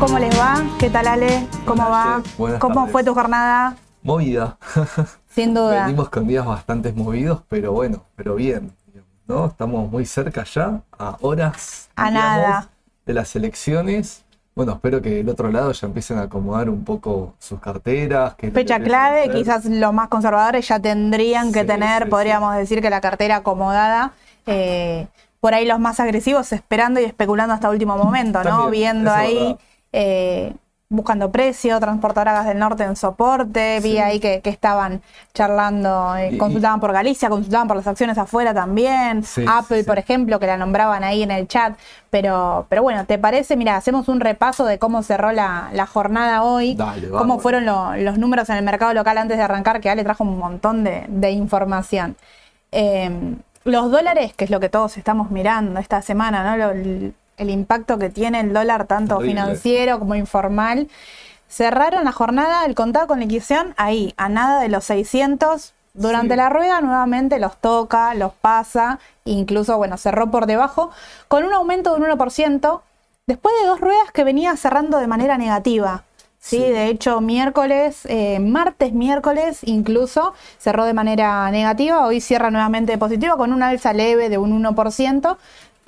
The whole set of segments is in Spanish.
¿cómo les va? ¿Qué tal Ale? ¿Cómo va? Buenas ¿Cómo tardes. fue tu jornada? Movida. Sin duda. Venimos con días bastante movidos, pero bueno, pero bien. ¿no? Estamos muy cerca ya, a horas A digamos, nada. de las elecciones. Bueno, espero que del otro lado ya empiecen a acomodar un poco sus carteras. que Fecha clave, quizás los más conservadores ya tendrían que Sí, tener, sí, podríamos decir que la cartera acomodada. eh, por ahí los más agresivos esperando y especulando hasta último momento, ¿no? También, Viendo ahí. Eh, buscando precio, transportadoras del norte en soporte, vi Sí. ahí que, que estaban charlando, eh, Y- consultaban por Galicia, consultaban por las acciones afuera también, Sí, Apple, sí, por ejemplo, que la nombraban ahí en el chat, pero, pero bueno, ¿te parece? Mira, hacemos un repaso de cómo cerró la, la jornada hoy, Dale, cómo fueron lo- los números en el mercado local antes de arrancar, que Ale trajo un montón de, de información. Eh, los dólares, que es lo que todos estamos mirando esta semana, ¿no? Lo- el, impacto que tiene el dólar, tanto Terrible. financiero como informal. Cerraron la jornada, el contado con liquidación, ahí, a nada de los 600. Durante Sí. la rueda nuevamente los toca, los pasa, incluso, bueno, cerró por debajo, con un aumento de un 1%, después de dos ruedas que venía cerrando de manera negativa. Sí, Sí. de hecho, miércoles, eh, martes, miércoles, incluso cerró de manera negativa. Hoy cierra nuevamente positiva con una alza leve de un 1%,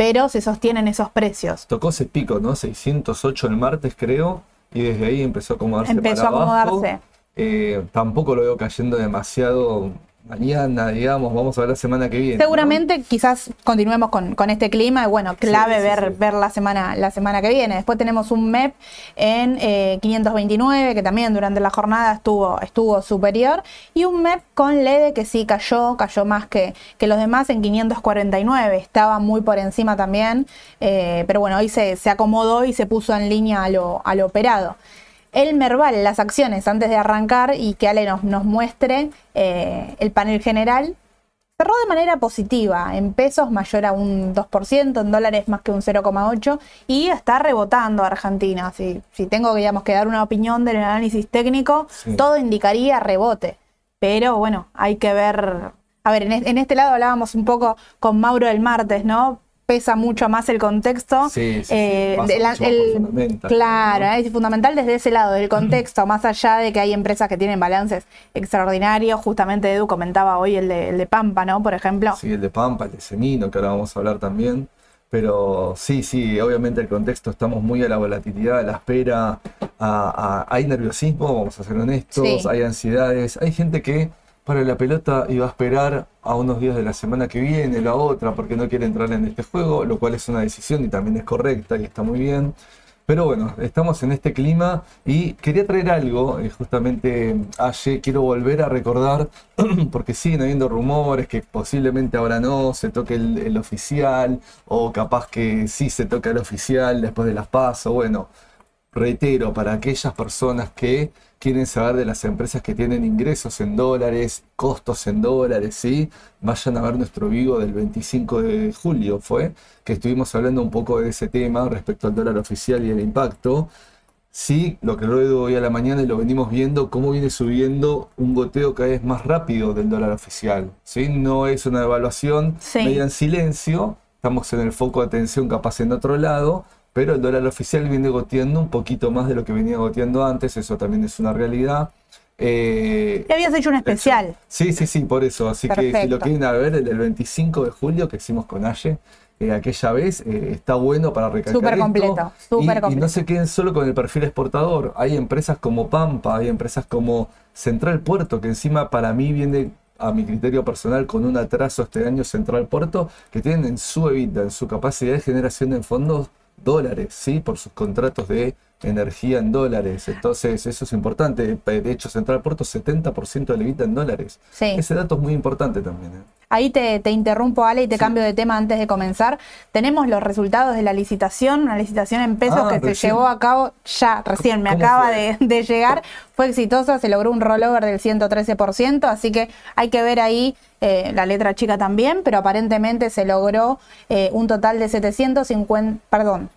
pero se sostienen esos precios. Tocó ese pico, ¿no? 608 el martes, creo, y desde ahí empezó a acomodarse Empezó para a abajo. acomodarse. Eh, tampoco lo veo cayendo demasiado mañana, digamos, vamos a ver la semana que viene. ¿no? Seguramente quizás continuemos con, con este clima y bueno, clave sí, ver, sí. ver la semana, la semana que viene. Después tenemos un MEP en eh, 529, que también durante la jornada estuvo, estuvo superior, y un MEP con LED que sí cayó, cayó más que, que los demás en 549, estaba muy por encima también, eh, pero bueno, hoy se, se acomodó y se puso en línea a lo, a lo operado. El Merval, las acciones, antes de arrancar y que Ale nos, nos muestre eh, el panel general, cerró de manera positiva, en pesos mayor a un 2%, en dólares más que un 0,8% y está rebotando Argentina. Si, si tengo digamos, que dar una opinión del análisis técnico, Sí. todo indicaría rebote. Pero bueno, hay que ver... A ver, en, en este lado hablábamos un poco con Mauro el martes, ¿no? Pesa mucho más el contexto. Sí, sí, sí, Eh, la- fundamental, claro, ¿no? análisis fundamental desde ese lado, del contexto, más allá de que hay empresas que tienen balances extraordinarios. Justamente Edu comentaba hoy el de, el de Pampa, ¿no? Por ejemplo. Sí, el de Pampa, el de Semino, que ahora vamos a hablar también. Pero sí, sí, obviamente el contexto estamos muy a la volatilidad, a la espera, a- a- hay nerviosismo, vamos a ser honestos, Sí. hay ansiedades, hay gente que para la pelota iba a esperar a unos días de la semana que viene, la otra, porque no quiere entrar en este juego, lo cual es una decisión y también es correcta y está muy bien. Pero bueno, estamos en este clima y quería traer algo, eh, justamente ayer quiero volver a recordar, porque siguen habiendo rumores que posiblemente ahora no se toque el, oficial, o capaz que sí se toca el oficial después de las pasos. Bueno, reitero, para aquellas personas que quieren saber de las empresas que tienen ingresos en dólares, costos en dólares, ¿sí? vayan a ver nuestro vivo del 25 de julio, fue, que estuvimos hablando un poco de ese tema respecto al dólar oficial y el impacto. Sí, lo que luego hoy a la mañana y lo venimos viendo, cómo viene subiendo un goteo cada vez más rápido del dólar oficial. ¿sí? No es una evaluación Sí. media en silencio, estamos en el foco de atención capaz en otro lado, pero el dólar oficial viene goteando un poquito más de lo que venía goteando antes, eso también es una realidad. Eh, habías hecho un especial. Sí, sí, sí, por eso. Así que si lo quieren a ver, el del 25 de julio que hicimos con Aye, eh, aquella vez, eh, está bueno para recalcar Súper completo, súper Y- y, completo. no se queden solo con el perfil exportador. Hay empresas como Pampa, hay empresas como Central Puerto, que encima para mí viene a mi criterio personal con un atraso este año Central Puerto, que tienen en su EBITDA, en su capacidad de generación de fondos dólares, ¿sí? Por sus contratos de energía en dólares. Entonces, eso es importante. De hecho, Central Puerto, 70% del EBITDA en dólares. Sí. Ese dato es muy importante también. ¿eh? Ahí te, te interrumpo, Ale, y te Sí. cambio de tema antes de comenzar. Tenemos los resultados de la licitación, una licitación en pesos Ah, que se llevó a cabo ya, recién, me ¿Cómo acaba de, de llegar. Fue exitosa, se logró un rollover del 113%, así que hay que ver ahí eh, la letra chica también, pero aparentemente se logró eh, un total de 750, perdón,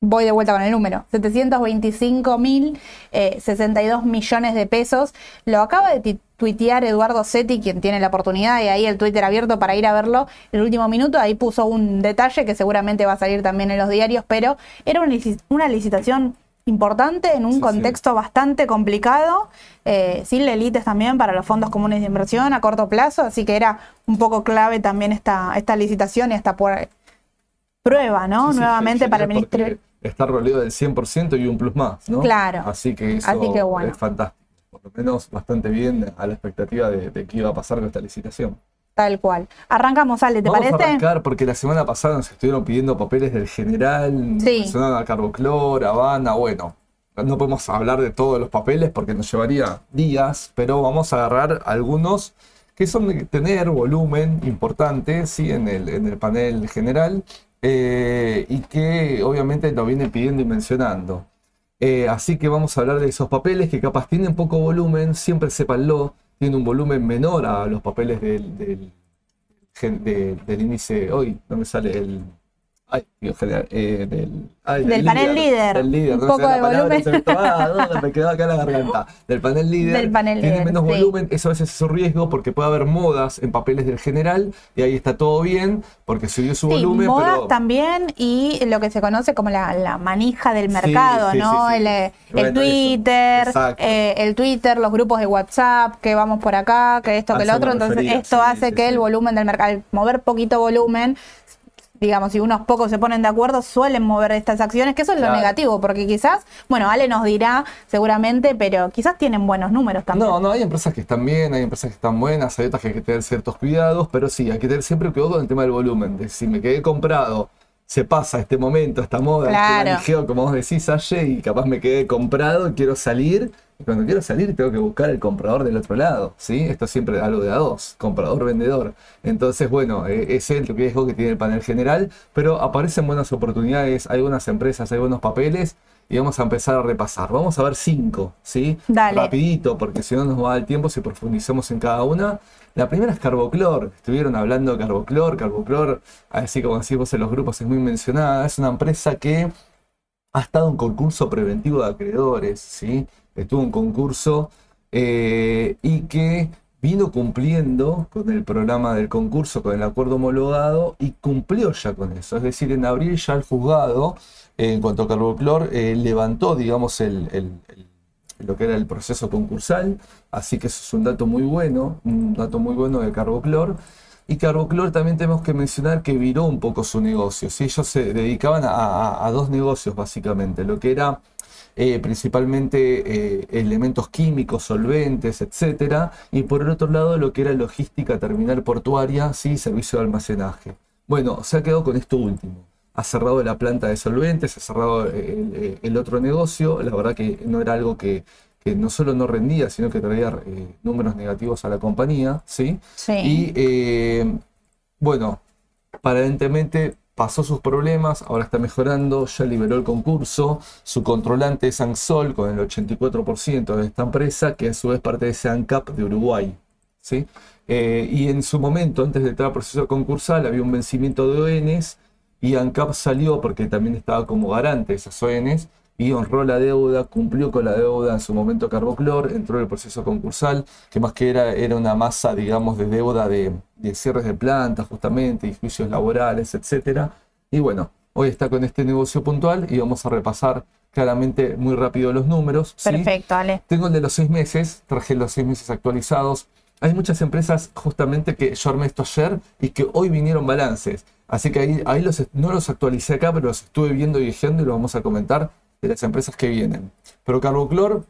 voy de vuelta con el número, 725 mil 62 millones de pesos. Lo acaba de tuitear Eduardo Setti, quien tiene la oportunidad, y ahí el Twitter abierto para ir a verlo el último minuto. Ahí puso un detalle que seguramente va a salir también en los diarios, pero era una, una licitación importante en un Sí, sí. contexto bastante complicado, eh, sin lelites también para los fondos comunes de inversión a corto plazo, así que era un poco clave también esta, esta licitación y esta prueba, ¿no? Sí, Nuevamente para el Ministerio. Está rodeado del 100% y un plus más, ¿no? Claro. Así que eso Así que bueno. es fantástico. Por lo menos bastante bien a la expectativa de, de qué iba a pasar con esta licitación. Tal cual. Arrancamos, Ale, ¿te Vamos a parece? arrancar porque la semana pasada nos estuvieron pidiendo papeles del general, Sí. a Carboclor, Habana, bueno. No podemos hablar de todos los papeles porque nos llevaría días, pero vamos a agarrar algunos que son de tener volumen importante ¿sí? en, el, en el panel general eh, y que obviamente lo vienen pidiendo y mencionando. Eh, así que vamos a hablar de esos papeles que capaz tienen poco volumen, siempre sépanlo, tienen un volumen menor a los papeles del, del, gen- de- del índice, hoy no me sale el... Ay, digo, general, eh, del, ay, Del panel líder. Del líder, Un no me poco de palabra, volumen. ah, no, me quedó acá en la garganta. Del panel líder. Del panel tiene líder, menos sí. volumen, eso a veces es un riesgo porque puede haber modas en papeles del general y ahí está todo bien porque subió su Sí, volumen, modas pero... también y lo que se conoce como la, la manija del mercado, sí, ¿no? sí, sí. El, eh, el Bueno. Twitter, Exacto. eh, el Twitter, los grupos de WhatsApp, que vamos por acá, que esto, que el eso otro. Entonces, refería, esto sí, hace sí, que sí. el volumen del mercado, al mover poquito volumen, digamos, si unos pocos se ponen de acuerdo, suelen mover estas acciones, que eso es lo negativo, porque quizás, bueno, Ale nos dirá seguramente, pero quizás tienen buenos números también. No, no, hay empresas que están bien, hay empresas que están buenas, hay otras que hay que tener ciertos cuidados, pero sí, hay que tener siempre cuidado con el tema del volumen. De si me quedé comprado, se pasa este momento, esta moda, Claro. este manijeo, como vos decís, Aye, y capaz me quedé comprado, quiero salir, cuando quiero salir tengo que buscar el comprador del otro lado, ¿sí? Esto es siempre algo de a dos, comprador-vendedor. Entonces, bueno, eh, ese es el riesgo que tiene el panel general, pero aparecen buenas oportunidades, hay buenas empresas, hay buenos papeles, y vamos a empezar a repasar. Vamos a ver cinco, ¿sí? Dale. Rapidito, porque si no nos va a dar el tiempo si profundizamos en cada una. La primera es Carboclor. Estuvieron hablando de Carboclor. Carboclor, así como decís vos en los grupos, es muy mencionada. Es una empresa que ha estado en concurso preventivo de acreedores, ¿sí? Estuvo en concurso eh, y que vino cumpliendo con el programa del concurso, con el acuerdo homologado y cumplió ya con eso. Es decir, en abril ya el juzgado, eh, en cuanto a Carboclor, eh, levantó, digamos, el, lo que era el proceso concursal, así que eso es un dato muy bueno, un dato muy bueno de Carboclor. Y Carboclor también tenemos que mencionar que viró un poco su negocio. ¿sí? Ellos se dedicaban a- a dos negocios básicamente, lo que era eh, principalmente eh, elementos químicos, solventes, etcétera, y por el otro lado lo que era logística terminal portuaria, sí, servicio de almacenaje. Bueno, se ha quedado con esto último. Ha cerrado la planta de solventes, ha cerrado eh, el, el otro negocio. La verdad que no era algo que, que no solo no rendía, sino que traía eh, números negativos a la compañía, ¿sí? Sí. Y eh, bueno, aparentemente pasó sus problemas, ahora está mejorando, ya liberó el concurso, su controlante es Ansol con el 84% de esta empresa, que a su vez pertenece a ANCAP de Uruguay. ¿sí? Eh, y en su momento, antes de entrar al proceso concursal, había un vencimiento de ONs y ANCAP salió porque también estaba como garante de esas ONs y honró la deuda, cumplió con la deuda en su momento Carboclor, entró en el proceso concursal, que más que era, era una masa, digamos, de deuda de, de cierres de plantas, justamente, y juicios laborales, etcétera. Y bueno, hoy está con este negocio puntual y vamos a repasar claramente muy rápido los números. ¿sí? Perfecto, Ale. Tengo el de los seis meses, traje los seis meses actualizados. Hay muchas empresas justamente que yo armé esto ayer y que hoy vinieron balances. Así que ahí, ahí los, no los actualicé acá, pero los estuve viendo y viendo y lo vamos a comentar de las empresas que vienen. Pero Carboclor,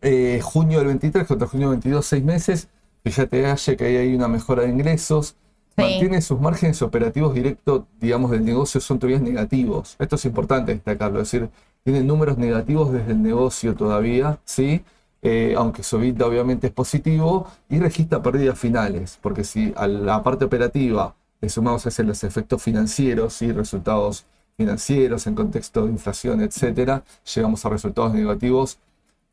eh, junio del 23 contra junio del 22, seis meses. Fíjate, Aye, que ahí hay una mejora de ingresos. Sí. Mantiene sus márgenes operativos directos, digamos, del negocio, son todavía negativos. Esto es importante destacarlo, es decir, tiene números negativos desde el negocio todavía, ¿sí? Eh, aunque su EBITDA obviamente es positivo y registra pérdidas finales, porque si a la parte operativa le sumamos a ese los efectos financieros y resultados financieros en contexto de inflación, etcétera, llegamos a resultados negativos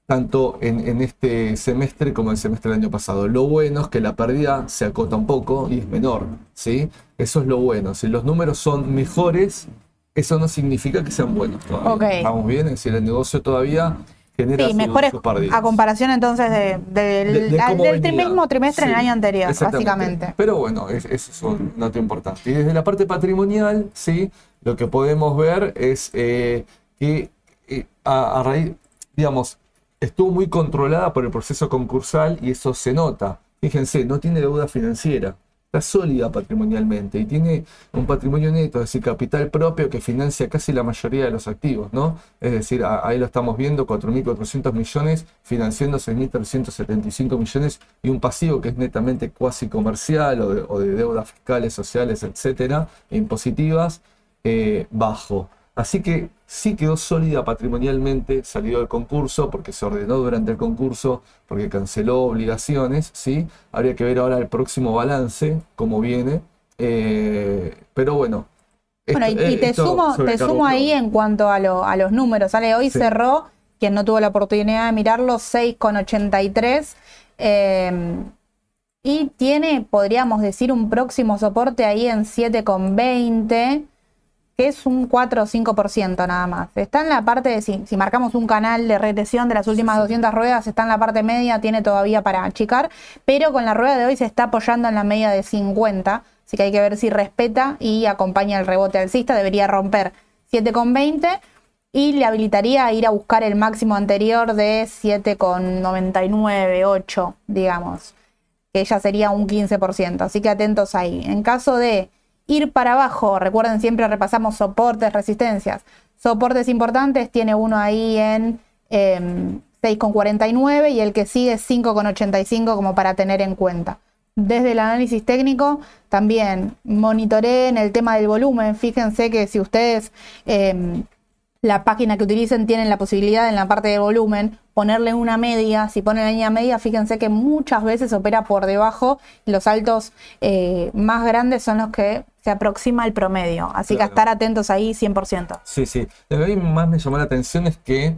tanto en, en este semestre como en el semestre del año pasado. Lo bueno es que la pérdida se acota un poco y es menor, ¿sí? Eso es lo bueno. Si los números son mejores, eso no significa que sean buenos todavía. Ok. ¿Estamos bien? Es decir, el negocio todavía genera Sí, mejores a comparación entonces de- del, De- de al- cómo del venía. mismo trimestre en el Sí, año anterior, básicamente. Pero bueno, es- eso es un dato importante. Y desde la parte patrimonial, ¿sí? Lo que podemos ver es eh, que eh, a, raíz, digamos, estuvo muy controlada por el proceso concursal y eso se nota. Fíjense, no tiene deuda financiera, está sólida patrimonialmente y tiene un patrimonio neto, es decir, capital propio que financia casi la mayoría de los activos, ¿no? Es decir, ahí lo estamos viendo, 4.400 millones financiando 6.375 millones y un pasivo que es netamente cuasi comercial o de, o de deudas fiscales, sociales, etcétera, e impositivas, eh, bajo. Así que sí quedó sólida patrimonialmente, salió del concurso porque se ordenó durante el concurso, porque canceló obligaciones, ¿sí? Habría que ver ahora el próximo balance, cómo viene. eh, pero bueno. Bueno, y, y eh, te sumo, te sumo ahí en cuanto a, lo- a los números. ¿sale? Hoy Sí. cerró, quien no tuvo la oportunidad de mirarlo, 6,83. eh, y tiene, podríamos decir, un próximo soporte ahí en 7,20, que es un 4 o 5% nada más. Está en la parte de, si, si marcamos un canal de regresión de las últimas 200 ruedas, está en la parte media, tiene todavía para achicar, pero con la rueda de hoy se está apoyando en la media de 50, así que hay que ver si respeta y acompaña el rebote alcista, debería romper 7,20 y le habilitaría a ir a buscar el máximo anterior de 7,99, 8, digamos que ya sería un 15%. Así que atentos ahí. En caso de ir para abajo, recuerden siempre repasamos soportes, resistencias. Soportes importantes, tiene uno ahí en em, 6,49 y el que sigue 5,85 como para tener en cuenta. Desde el análisis técnico, también monitoreen el tema del volumen. Fíjense que si ustedes em, la página que utilicen tienen la posibilidad en la parte de volumen ponerle una media. Si ponen la línea media, fíjense que muchas veces opera por debajo. Los altos eh, más grandes son los que se aproxima al promedio. Así que Claro. a estar atentos ahí 100%. Sí, sí. Lo que a mí más me llamó la atención es que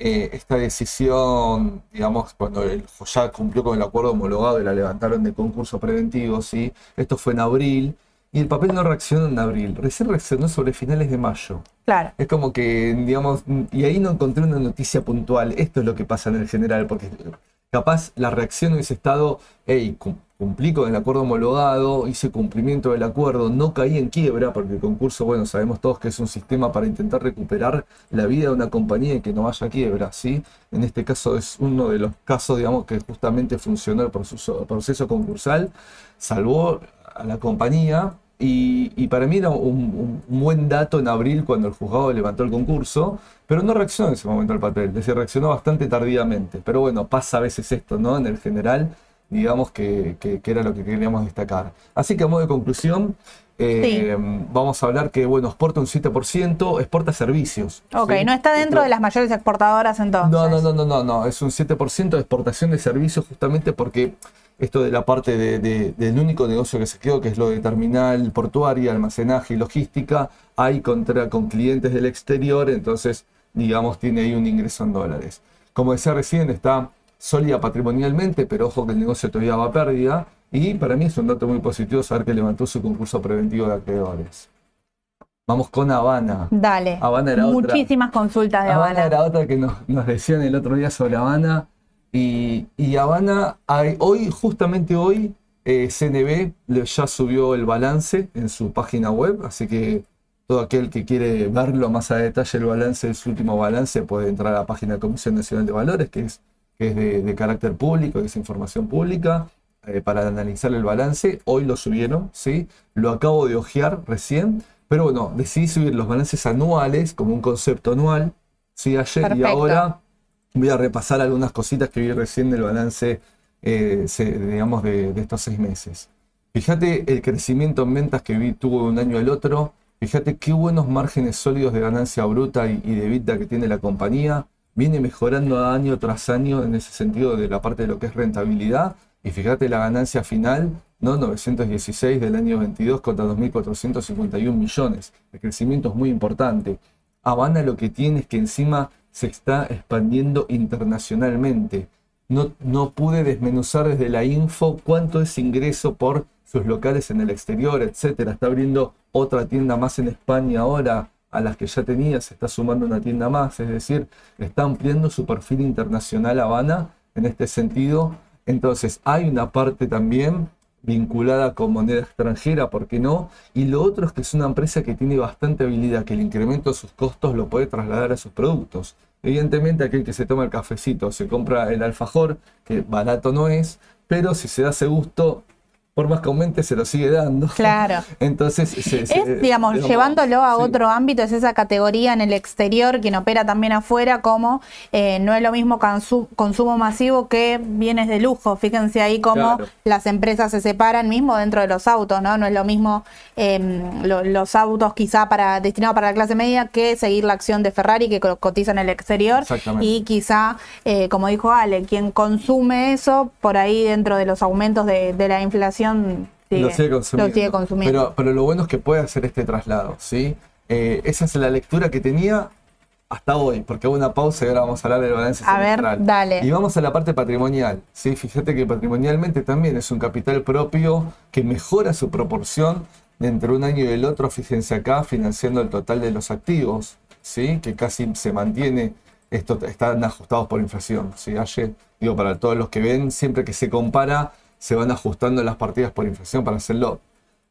eh, esta decisión, digamos, cuando el ya cumplió con el acuerdo homologado y la levantaron de concurso preventivo, ¿sí? Esto fue en abril y el papel no reaccionó en abril, recién reaccionó sobre finales de mayo. Claro. Es como que, digamos, y ahí no encontré una noticia puntual. Esto es lo que pasa en el general, porque capaz la reacción hubiese estado, hey, cum- cumplí con el acuerdo homologado, hice cumplimiento del acuerdo, no caí en quiebra, porque el concurso, bueno, sabemos todos que es un sistema para intentar recuperar la vida de una compañía y que no vaya a quiebra, ¿sí? En este caso es uno de los casos, digamos, que justamente funcionó el proceso, proceso concursal, salvó a la compañía y, y para mí era un, buen dato en abril cuando el juzgado levantó el concurso, pero no reaccionó en ese momento al papel, es decir, reaccionó bastante tardíamente. Pero bueno, pasa a veces esto, ¿no? En el general, digamos que, que- que era lo que queríamos destacar. Así que a modo de conclusión, eh, vamos a hablar que, bueno, exporta un 7%, exporta servicios. Ok, ¿sí? no está dentro de las mayores exportadoras entonces. No, no, no, no, no, no, es un 7% de exportación de servicios justamente porque esto de la parte de- de- del único negocio que se quedó, que es lo de terminal portuaria, almacenaje y logística, hay contra, con clientes del exterior, entonces, digamos, tiene ahí un ingreso en dólares. Como decía recién, está sólida patrimonialmente, pero ojo que el negocio todavía va a pérdida, y para mí es un dato muy positivo saber que levantó su concurso preventivo de acreedores. Vamos con Habana. Dale. Habana era otra. Muchísimas consultas de Habana Habana. era otra que nos, nos decían el otro día sobre Habana. Y, y Habana, hay- hoy, justamente hoy, eh, CNB ya subió el balance en su página web, así que todo aquel que quiere verlo más a detalle, el balance su último balance, puede entrar a la página de Comisión Nacional de Valores, que es, que es de, de carácter público, que es información pública, eh, para analizar el balance. Hoy lo subieron, ¿sí? Lo acabo de ojear recién, pero bueno, decidí subir los balances anuales como un concepto anual, ¿sí? Ayer y ahora voy a repasar algunas cositas que vi recién del balance, eh, digamos, de, estos seis meses. Fíjate el crecimiento en ventas que vi tuvo de un año al otro. Fíjate qué buenos márgenes sólidos de ganancia bruta y, y de EBITDA que tiene la compañía. Viene mejorando año tras año en ese sentido de la parte de lo que es rentabilidad. Y fíjate la ganancia final, ¿no? 916 del año 22 contra 2.451 millones. El crecimiento es muy importante. Habana lo que tiene es que encima se está expandiendo internacionalmente. No, no pude desmenuzar desde la info cuánto es ingreso por sus locales en el exterior, etcétera. Está abriendo otra tienda más en España ahora, a las que ya tenía, se está sumando una tienda más, es decir, está ampliando su perfil internacional Habana en este sentido. Entonces, hay una parte también vinculada con moneda extranjera, ¿por qué no? Y lo otro es que es una empresa que tiene bastante habilidad, que el incremento de sus costos lo puede trasladar a sus productos. Evidentemente aquel que se toma el cafecito se compra el alfajor, que barato no es, pero si se da ese gusto, por más que aumente, se lo sigue dando. Claro. Entonces, es, digamos, llevándolo a otro ámbito, es esa categoría en el exterior, quien opera también afuera, como eh, no es lo mismo consumo masivo que bienes de lujo. Fíjense ahí cómo las empresas se separan mismo dentro de los autos, ¿no? No es lo mismo em, los autos quizá para destinados para la clase media que seguir la acción de Ferrari que cotiza en el exterior. Y quizá, eh, como dijo Ale, quien consume eso, por ahí dentro de los aumentos de la inflación, lo, sigue consumiendo. Pero, lo bueno es que puede hacer este traslado, ¿sí? Eh, esa es la lectura que tenía hasta hoy, porque hubo una pausa y ahora vamos a hablar del balance a ver, dale. Y vamos a la parte patrimonial, ¿sí? Fíjate que patrimonialmente también es un capital propio que mejora su proporción entre un año y el otro, fíjense acá, financiando el total de los activos, ¿sí? Que casi se mantiene, esto, están ajustados por inflación, ¿sí? Ayer, digo, para todos los que ven, siempre que se compara se van ajustando las partidas por inflación para hacerlo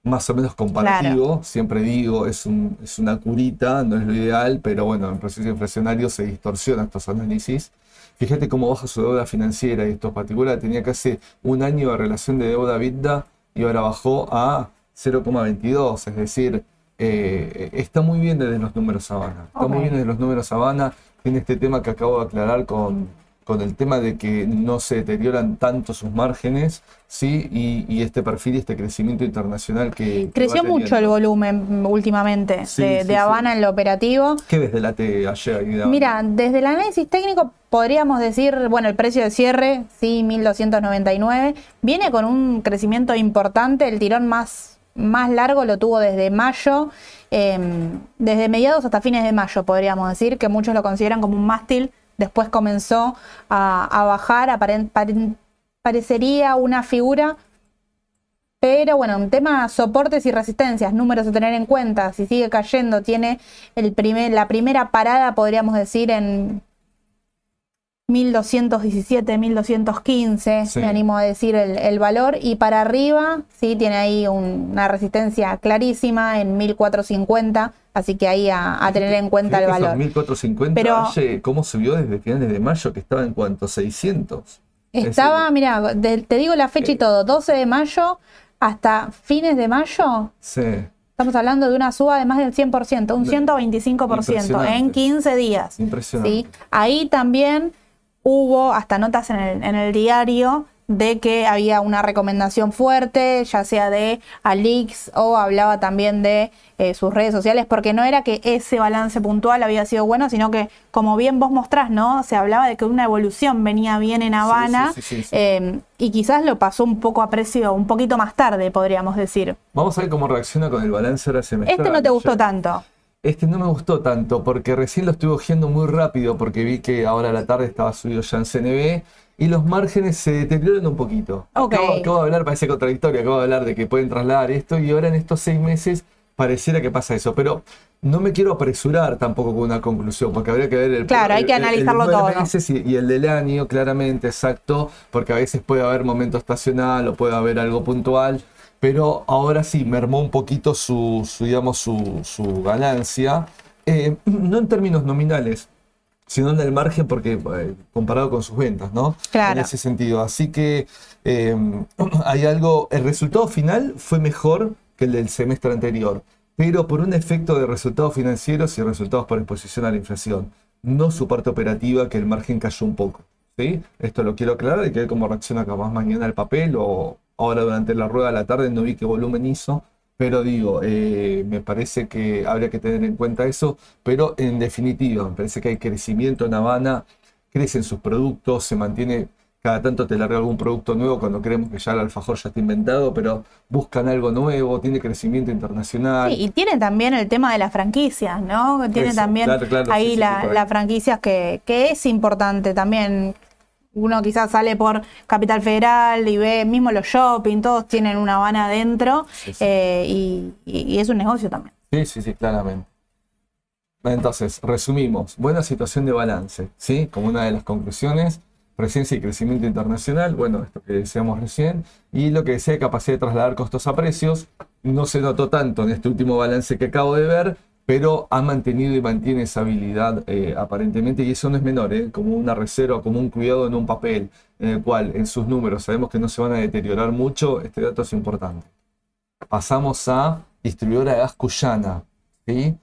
más o menos comparativo. Siempre digo, es, un, es una curita, no es lo ideal, pero bueno, en proceso inflacionario se distorsiona estos análisis. Fíjate cómo baja su deuda financiera y esto particular tenía casi un año de relación de deuda vida y ahora bajó a 0,22, es decir, eh, está muy bien desde los números Habana. Está muy bien desde los números Habana. Tiene este tema que acabo de aclarar con con el tema de que no se deterioran tanto sus márgenes, ¿sí? Y, este perfil y este crecimiento internacional que... Creció mucho el volumen últimamente de, Habana en lo operativo. ¿Qué desde la T ayer? Mira, desde el análisis técnico podríamos decir, bueno, el precio de cierre, sí, 1299, viene con un crecimiento importante, el tirón más, más largo lo tuvo desde mayo. Em, desde mediados hasta fines de mayo, podríamos decir, que muchos lo consideran como un mástil Después comenzó a, bajar, parecería una figura, pero bueno, un tema soportes y resistencias, números a tener en cuenta, si sigue cayendo, tiene el primer, la primera parada, podríamos decir, en 1217, 1215, me animo a decir el, valor, y para arriba, sí, tiene ahí una resistencia clarísima en 1450, así que ahí a, tener en cuenta el valor. 1450, Pero, ¿cómo subió desde finales de mayo que estaba en cuanto? 600. Estaba, mira, te digo la fecha y todo, 12 de mayo hasta fines de mayo. Sí. Estamos hablando de una suba de más del 100%, un 125% en 15 días. Impresionante. ¿sí? Ahí también hubo hasta notas en el, en el diario de que había una recomendación fuerte, ya sea de Alix o hablaba también de eh, sus redes sociales, porque no era que ese balance puntual había sido bueno, sino que, como bien vos mostrás, ¿no? Se hablaba de que una evolución venía bien en Habana em, y quizás lo pasó un poco a precio, un poquito más tarde, podríamos decir. Vamos a ver cómo reacciona con el balance ahora semestral. Este no te gustó tanto. Este no me gustó tanto porque recién lo estuve cogiendo muy rápido porque vi que ahora a la tarde estaba subido ya en CNB y los márgenes se deterioran un poquito. Okay. Acabo, de hablar, parece contradictorio, acabo de hablar de que pueden trasladar esto y ahora en estos seis meses pareciera que pasa eso, pero no me quiero apresurar tampoco con una conclusión, porque habría que ver el Claro, hay que analizarlo todo. Meses y, el del año, claramente, exacto, porque a veces puede haber momento estacional o puede haber algo puntual pero ahora sí mermó un poquito su, digamos, su, ganancia, eh, no en términos nominales, sino en el margen porque eh, comparado con sus ventas, ¿no? Claro. En ese sentido. Así que eh, hay algo, el resultado final fue mejor que el del semestre anterior, pero por un efecto de resultados financieros y resultados por exposición a la inflación, no su parte operativa que el margen cayó un poco. ¿sí? Esto lo quiero aclarar y que ver cómo reacciona capaz mañana el papel o, Ahora durante la rueda de la tarde no vi qué volumen hizo, pero digo, eh, me parece que habría que tener en cuenta eso, pero en definitiva, me parece que hay crecimiento en Habana, crecen sus productos, se mantiene, cada tanto te larga algún producto nuevo cuando creemos que ya el alfajor ya está inventado, pero buscan algo nuevo, tiene crecimiento internacional. Sí, y tiene también el tema de las franquicias, ¿no? Tiene también ahí las franquicias que, que es importante también uno quizás sale por Capital Federal y ve mismo los shopping, todos tienen una Habana adentro eh, y, es un negocio también. Sí, sí, sí, claramente. Entonces, resumimos, buena situación de balance, ¿sí? Como una de las conclusiones. presencia y crecimiento internacional, bueno, esto que decíamos recién, y lo que decía de capacidad de trasladar costos a precios, no se notó tanto en este último balance que acabo de ver, pero ha mantenido y mantiene esa habilidad eh, aparentemente, y eso no es menor, ¿eh? como una reserva, como un cuidado en un papel, en el cual en sus números sabemos que no se van a deteriorar mucho, este dato es importante. Pasamos a distribuidora de gas Cuyana. ¿sí?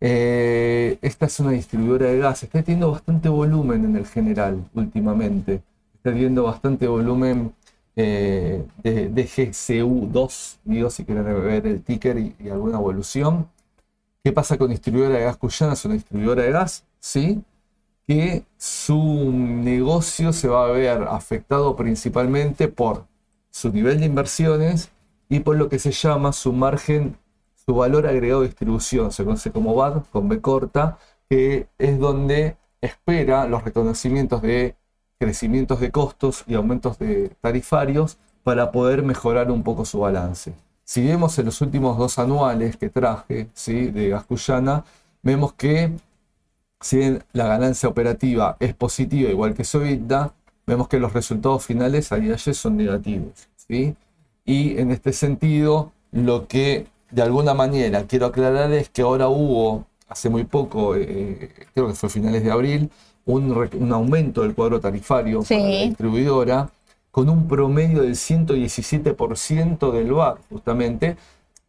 Eh, esta es una distribuidora de gas, está teniendo bastante volumen en el general últimamente, está teniendo bastante volumen de, GCU2, digo, si quieren ver el ticker y alguna evolución. ¿Qué pasa con distribuidora de gas cuyana? Es una distribuidora de gas, ¿sí? Que su negocio se va a ver afectado principalmente por su nivel de inversiones y por lo que se llama su margen, su valor agregado de distribución, se conoce como VAD, con B corta, que es donde espera los reconocimientos de crecimientos de costos y aumentos de tarifarios para poder mejorar un poco su balance. Si vemos en los últimos dos anuales que traje ¿sí? de Gascuyana, vemos que si bien la ganancia operativa es positiva, igual que su EBITDA, vemos que los resultados finales a día son negativos. ¿sí? Y en este sentido, lo que de alguna manera quiero aclarar es que ahora hubo, hace muy poco, eh, creo que fue finales de abril, un, aumento del cuadro tarifario para la distribuidora con un promedio del 117% del VAR, justamente.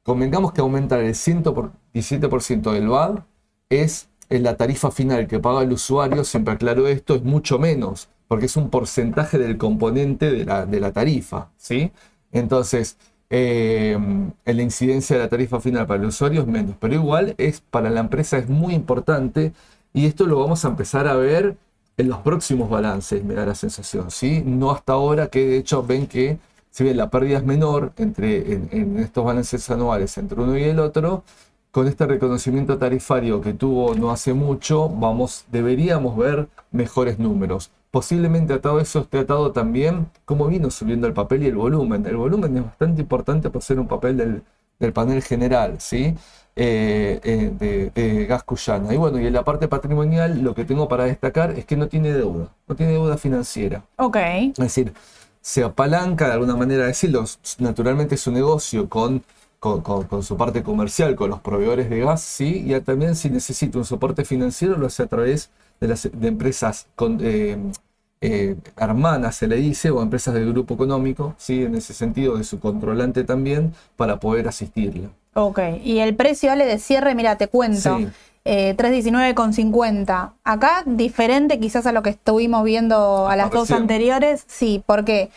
Convengamos que aumentar el 117% del VAR es en la tarifa final que paga el usuario, siempre aclaro esto, es mucho menos, porque es un porcentaje del componente de la, tarifa, ¿sí? Entonces, eh, en la incidencia de la tarifa final para el usuario es menos, pero igual es para la empresa es muy importante y esto lo vamos a empezar a ver en los próximos balances, me da la sensación, ¿sí? No hasta ahora, que de hecho ven que, si bien la pérdida es menor entre, en, estos balances anuales entre uno y el otro, con este reconocimiento tarifario que tuvo no hace mucho, vamos, deberíamos ver mejores números. Posiblemente atado eso esté atado también cómo vino subiendo el papel y el volumen. El volumen es bastante importante por ser un papel del, del panel general, ¿sí? Eh, eh, de, gas cuyana. Y bueno, y en la parte patrimonial lo que tengo para destacar es que no tiene deuda, no tiene deuda financiera. Ok. Es decir, se apalanca de alguna manera de decirlo, naturalmente su negocio con, con, su parte comercial, con los proveedores de gas, sí, y también si necesita un soporte financiero lo hace a través de, las, de empresas con, eh, hermanas, se le dice, o empresas del grupo económico, ¿sí? en ese sentido de su controlante también, para poder asistirla. Ok, y el precio, Ale, de cierre, mira, te cuento. Eh, 319,50. Acá, diferente quizás a lo que estuvimos viendo a las dos anteriores. Sí, porque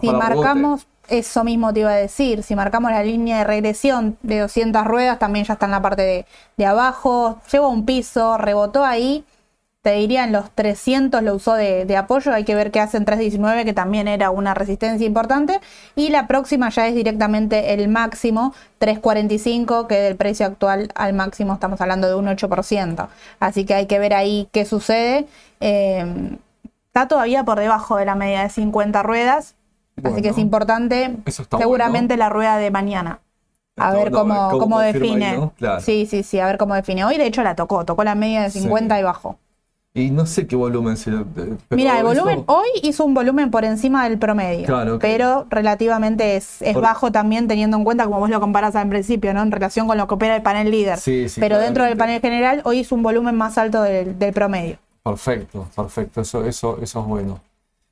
si marcamos, eso mismo te iba a decir, si marcamos la línea de regresión de 200 ruedas, también ya está en la parte de, de abajo. Llegó a un piso, rebotó ahí te diría en los 300 lo usó de, apoyo, hay que ver qué hace en 319, que también era una resistencia importante, y la próxima ya es directamente el máximo, 345, que del precio actual al máximo estamos hablando de un 8%, así que hay que ver ahí qué sucede. Eh, está todavía por debajo de la media de 50 ruedas, así que es importante seguramente la rueda de mañana. A ver cómo, cómo, define. Sí, sí, sí, a ver cómo define. Hoy de hecho la tocó, tocó la media de 50 y bajó. Y no sé qué volumen Mira, el volumen hoy hizo un volumen por encima del promedio. Pero relativamente es, bajo también teniendo en cuenta, como vos lo comparás al principio, ¿no? En relación con lo que opera el panel líder. Sí, sí, pero dentro del panel general, hoy hizo un volumen más alto del, promedio. Perfecto, perfecto. Eso, eso, eso es bueno.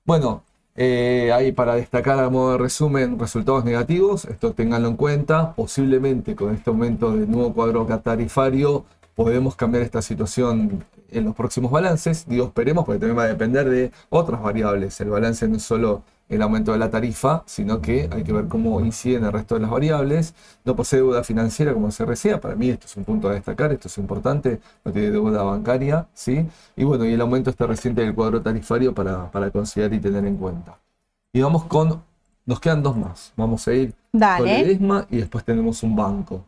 Bueno, eh, ahí para destacar a modo de resumen, resultados negativos, esto tenganlo en cuenta, posiblemente con este aumento del nuevo cuadro tarifario podemos cambiar esta situación en los próximos balances. Digo, esperemos, porque también va a depender de otras variables. El balance no es solo el aumento de la tarifa, sino que hay que ver cómo inciden el resto de las variables. No posee deuda financiera, como se decía, para mí esto es un punto a destacar, esto es importante, no tiene deuda bancaria, ¿sí? Y bueno, y el aumento está reciente del cuadro tarifario para, para considerar y tener en cuenta. Y vamos con, nos quedan dos más, vamos a ir con el ESMA y después tenemos un banco.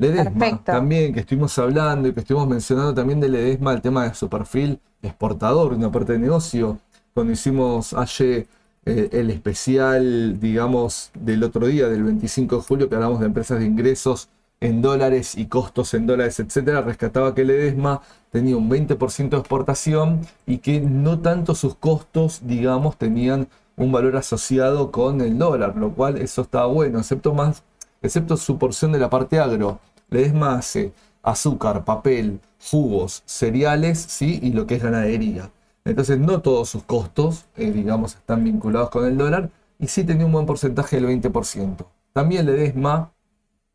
Ledesma también, que estuvimos hablando y que estuvimos mencionando también de Ledesma, el tema de su perfil exportador, una parte de negocio. Cuando hicimos ayer eh, el especial, digamos, del otro día, del 25 de julio, que hablamos de empresas de ingresos en dólares y costos en dólares, etcétera, rescataba que Ledesma tenía un 20% de exportación y que no tanto sus costos, digamos, tenían un valor asociado con el dólar, lo cual eso estaba bueno, excepto más, excepto su porción de la parte agro. Ledesma hace azúcar, papel, jugos, cereales, sí, y lo que es ganadería. Entonces no todos sus costos, eh, digamos, están vinculados con el dólar y sí tenía un buen porcentaje del 20%. También Ledesma,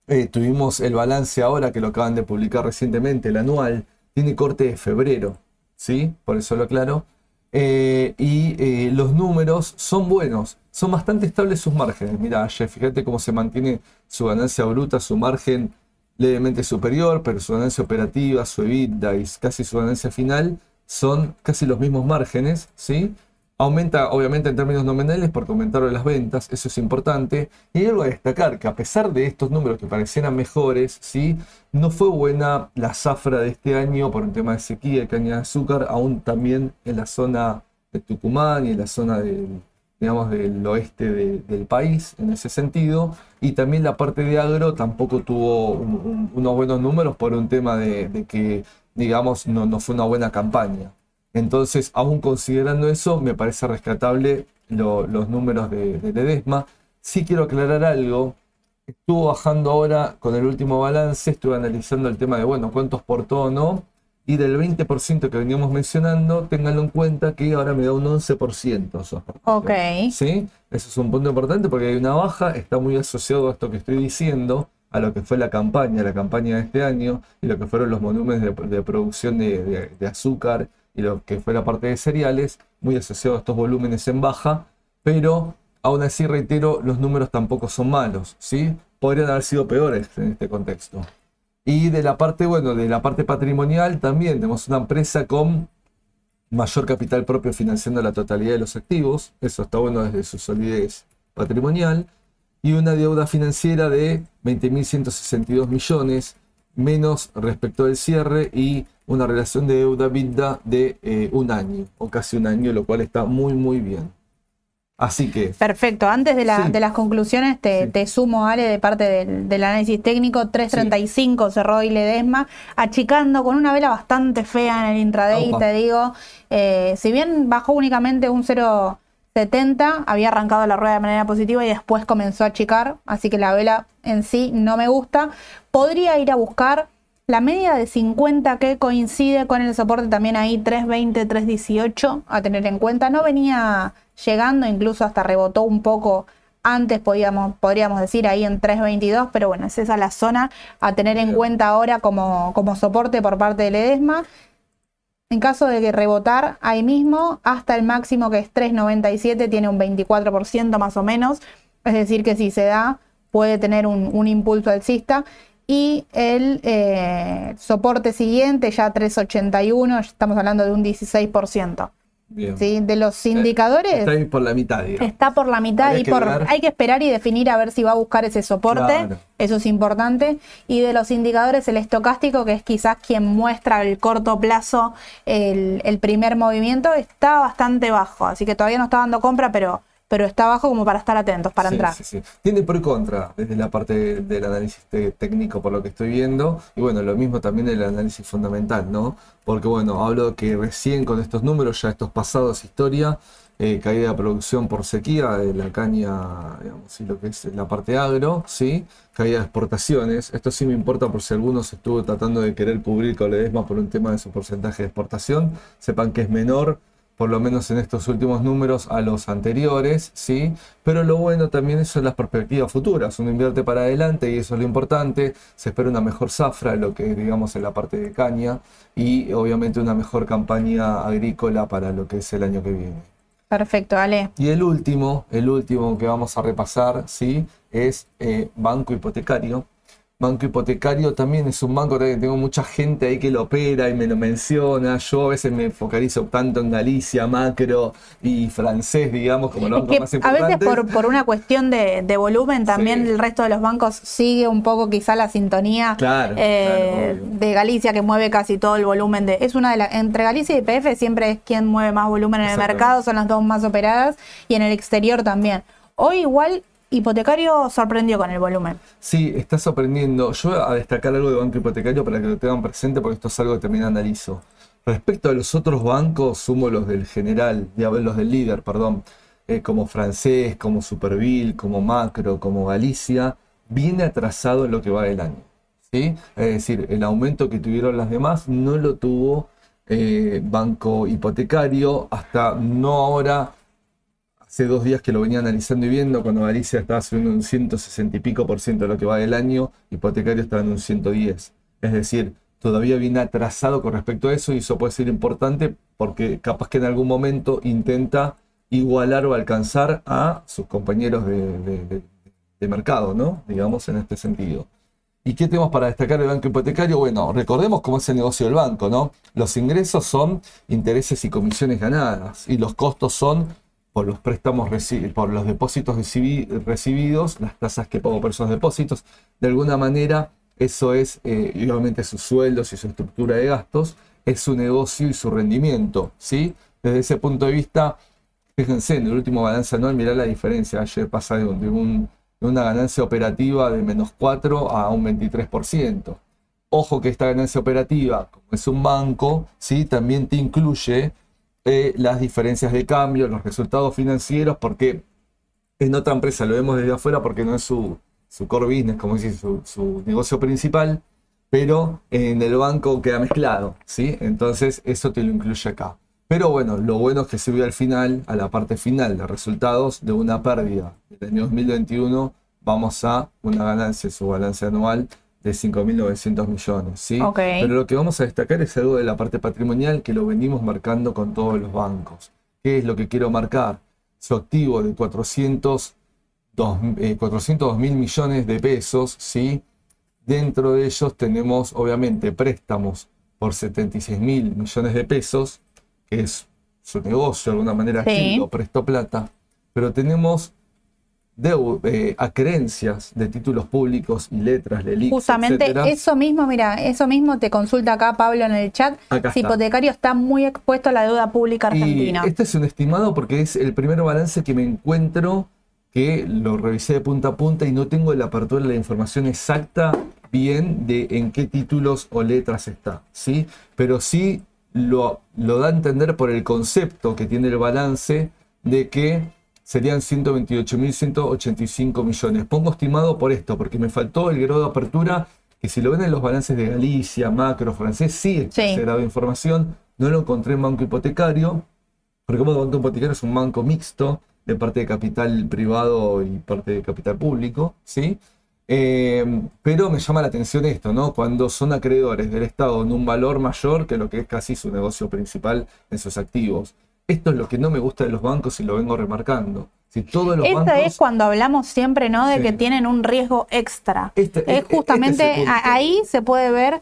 eh, tuvimos el balance ahora que lo acaban de publicar recientemente, el anual, tiene corte de febrero, ¿sí? Por eso lo aclaro. Eh, y los números son buenos, son bastante estables sus márgenes. Mira, fíjate cómo se mantiene su ganancia bruta, su margen levemente superior, pero su ganancia operativa, su EBITDA y casi su ganancia final son casi los mismos márgenes, ¿sí? Aumenta obviamente en términos nominales porque aumentaron las ventas, eso es importante. Y algo a destacar, que a pesar de estos números que parecieran mejores, ¿sí? no fue buena la zafra de este año por un tema de sequía y caña de azúcar, aún también en la zona de Tucumán y en la zona del, digamos, del oeste del país en ese sentido. Y también la parte de agro tampoco tuvo unos buenos números por un tema de que digamos, no, no fue una buena campaña. Entonces, aún considerando eso, me parece rescatable los números de, de, Ledesma. Sí quiero aclarar algo. Estuvo bajando ahora con el último balance, estuve analizando el tema de, bueno, cuántos portó o no. Y del 20% que veníamos mencionando, ténganlo en cuenta que ahora me da un 11%. Ok. ¿Sí? Eso es un punto importante porque hay una baja, está muy asociado a esto que estoy diciendo a lo que fue la campaña, la campaña de este año, y lo que fueron los volúmenes de, producción de, azúcar y lo que fue la parte de cereales, muy asociado a estos volúmenes en baja, pero aún así reitero, los números tampoco son malos, ¿sí? Podrían haber sido peores en este contexto. Y de la parte, bueno, de la parte patrimonial también tenemos una empresa con mayor capital propio financiando la totalidad de los activos, eso está bueno desde su solidez patrimonial, y una deuda financiera de 20.162 millones, menos respecto del cierre y una relación de deuda vida de eh, un año o casi un año, lo cual está muy muy bien. Así que. Perfecto. Antes de, las conclusiones, te, sumo, Ale, de parte del, análisis técnico. 335 cerró y Ledesma, achicando con una vela bastante fea en el intraday, te digo. Eh, si bien bajó únicamente un 0. 70 había arrancado la rueda de manera positiva y después comenzó a achicar, así que la vela en sí no me gusta. Podría ir a buscar la media de 50 que coincide con el soporte también ahí 320, 318 a tener en cuenta. No venía llegando, incluso hasta rebotó un poco antes, podríamos, podríamos decir ahí en 322, pero bueno, es esa la zona a tener en cuenta ahora como, como soporte por parte del EDESMA. En caso de que rebotar ahí mismo, hasta el máximo que es 3,97, tiene un 24% más o menos. Es decir, que si se da, puede tener un, impulso alcista. Y el eh, soporte siguiente, ya 3,81, estamos hablando de un 16%. De los eh, indicadores. Está por la mitad, Está por la mitad y por, hay que esperar y definir a ver si va a buscar ese soporte. Eso es importante. Y de los indicadores, el estocástico, que es quizás quien muestra el corto plazo el, el primer movimiento, está bastante bajo. Así que todavía no está dando compra, pero pero está abajo como para estar atentos, para entrar. Sí, sí. Tiene por y contra desde la parte del análisis técnico, por lo que estoy viendo, y bueno, lo mismo también del análisis fundamental, ¿no? Porque bueno, hablo que recién con estos números, ya estos pasados historia, eh, caída de producción por sequía de la caña, digamos, y lo que es la parte agro, ¿sí? caída de exportaciones. Esto sí me importa por si algunos estuvo tratando de querer cubrir con Ledesma por un tema de su porcentaje de exportación. Sepan que es menor por lo menos en estos últimos números, a los anteriores, ¿sí? Pero lo bueno también son las perspectivas futuras. Uno invierte para adelante y eso es lo importante. Se espera una mejor zafra, lo que es, digamos, en la parte de caña, y obviamente una mejor campaña agrícola para lo que es el año que viene. Perfecto, Ale. Y el último, el último que vamos a repasar, ¿sí? Es eh, banco hipotecario. Banco hipotecario también es un banco que tengo mucha gente ahí que lo opera y me lo menciona. Yo a veces me focalizo tanto en Galicia, macro y francés, digamos, como los bancos más importantes. A veces por, una cuestión de, volumen también el resto de los bancos sigue un poco quizá la sintonía eh, de Galicia que mueve casi todo el volumen de... Es una de las... Entre Galicia y PF siempre es quien mueve más volumen en el mercado, son las dos más operadas y en el exterior también. Hoy igual hipotecario sorprendió con el volumen. Sí, está sorprendiendo. Yo voy a destacar algo de banco hipotecario para que lo tengan presente porque esto es algo que también analizo. Respecto a los otros bancos, sumo los del general, los del líder, perdón, eh, como francés, como Superville, como Macro, como Galicia, viene atrasado en lo que va del año. ¿sí? Es decir, el aumento que tuvieron las demás no lo tuvo eh, banco hipotecario hasta no ahora, hace dos días que lo venía analizando y viendo, cuando Galicia estaba subiendo un 160 y pico por ciento de lo que va del año, hipotecario estaba en un 110. Es decir, todavía viene atrasado con respecto a eso y eso puede ser importante porque capaz que en algún momento intenta igualar o alcanzar a sus compañeros de, mercado, ¿no? Digamos en este sentido. ¿Y qué tenemos para destacar del banco hipotecario? Bueno, recordemos cómo es el negocio del banco, ¿no? Los ingresos son intereses y comisiones ganadas y los costos son por los préstamos, por los depósitos recibidos, las tasas que pago por esos depósitos. De alguna manera, eso es, eh, obviamente, sus sueldos y su estructura de gastos, es su negocio y su rendimiento, ¿sí? Desde ese punto de vista, Fíjense, en el último balance anual, mirá la diferencia. Ayer pasa de, una ganancia operativa de menos 4 a un 23%. Ojo que esta ganancia operativa, como es un banco, ¿sí? también te incluye eh, las diferencias de cambio, los resultados financieros, porque en otra empresa lo vemos desde afuera porque no es su, core business, como dice, su, su, negocio principal, pero en el banco queda mezclado, ¿sí? Entonces eso te lo incluye acá. Pero bueno, lo bueno es que se vio al final, a la parte final de resultados, de una pérdida. En el año 2021 vamos a una ganancia, su balance anual de 5.900 millones. ¿sí? Pero lo que vamos a destacar es algo de la parte patrimonial que lo venimos marcando con todos los bancos. ¿Qué es lo que quiero marcar? Su activo de 402 eh, mil millones de pesos, ¿sí? Dentro de ellos tenemos obviamente préstamos por 76 mil millones de pesos, que es su negocio, de alguna manera, sí. lo prestó plata, pero tenemos de, a creencias de títulos públicos y letras, de Justamente eso mismo, mira, eso mismo te consulta acá Pablo en el chat. si hipotecario está muy expuesto a la deuda pública argentina. este es un estimado porque es el primer balance que me encuentro que lo revisé de punta a punta y no tengo la apertura de la información exacta bien de en qué títulos o letras está, ¿sí? Pero sí lo, da a entender por el concepto que tiene el balance de que serían 128.185 millones. Pongo estimado por esto, porque me faltó el grado de apertura, que si lo ven en los balances de Galicia, Macro, Francés, sí, sí. ese grado de información. No lo encontré en banco hipotecario, porque como banco hipotecario es un banco mixto de parte de capital privado y parte de capital público, ¿sí? Eh, pero me llama la atención esto, ¿no? Cuando son acreedores del Estado en un valor mayor que lo que es casi su negocio principal en sus activos. Esto es lo que no me gusta de los bancos y lo vengo remarcando. Si todos los Esta es cuando hablamos siempre, ¿no? De que tienen un riesgo extra. Este, es este justamente ahí se puede ver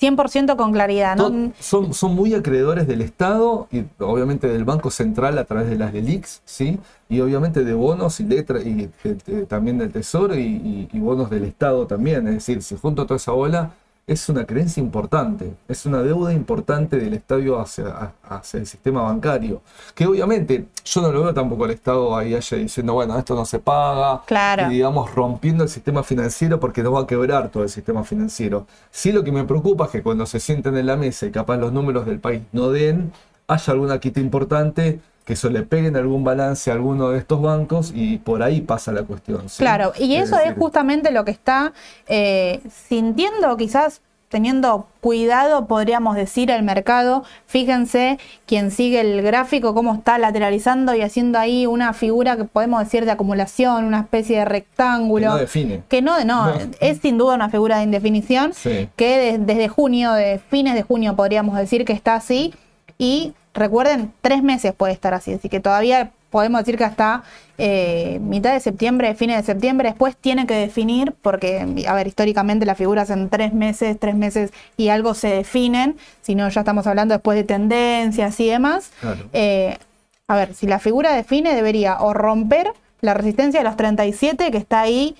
100% con claridad. ¿no? Son, son muy acreedores del Estado y obviamente del Banco Central a través de las LELIX, ¿sí? Y obviamente de bonos y letras y también del Tesoro y, y, bonos del Estado también. Es decir, si junto a toda esa bola es una creencia importante, es una deuda importante del Estado hacia, hacia, el sistema bancario. Que obviamente yo no lo veo tampoco al Estado ahí haya diciendo, bueno, esto no se paga, y digamos rompiendo el sistema financiero porque no va a quebrar todo el sistema financiero. Sí lo que me preocupa es que cuando se sienten en la mesa y capaz los números del país no den, haya alguna quita importante que eso le peguen algún balance a alguno de estos bancos y por ahí pasa la cuestión. Claro, y eso es, justamente lo que está eh, sintiendo quizás teniendo cuidado, podríamos decir, el mercado. Fíjense, quien sigue el gráfico, cómo está lateralizando y haciendo ahí una figura que podemos decir de acumulación, una especie de rectángulo. Que no define. Que no, no, es sin duda una figura de indefinición, que desde junio, de fines de junio podríamos decir que está así. Y recuerden, tres meses puede estar así, así que todavía podemos decir que hasta eh, mitad de septiembre, fines de septiembre, después tiene que definir, porque, a ver, históricamente las figuras en tres meses, tres meses y algo se definen, si no ya estamos hablando después de tendencias y demás. Eh, a ver, si la figura define, debería o romper la resistencia de los 37, que está ahí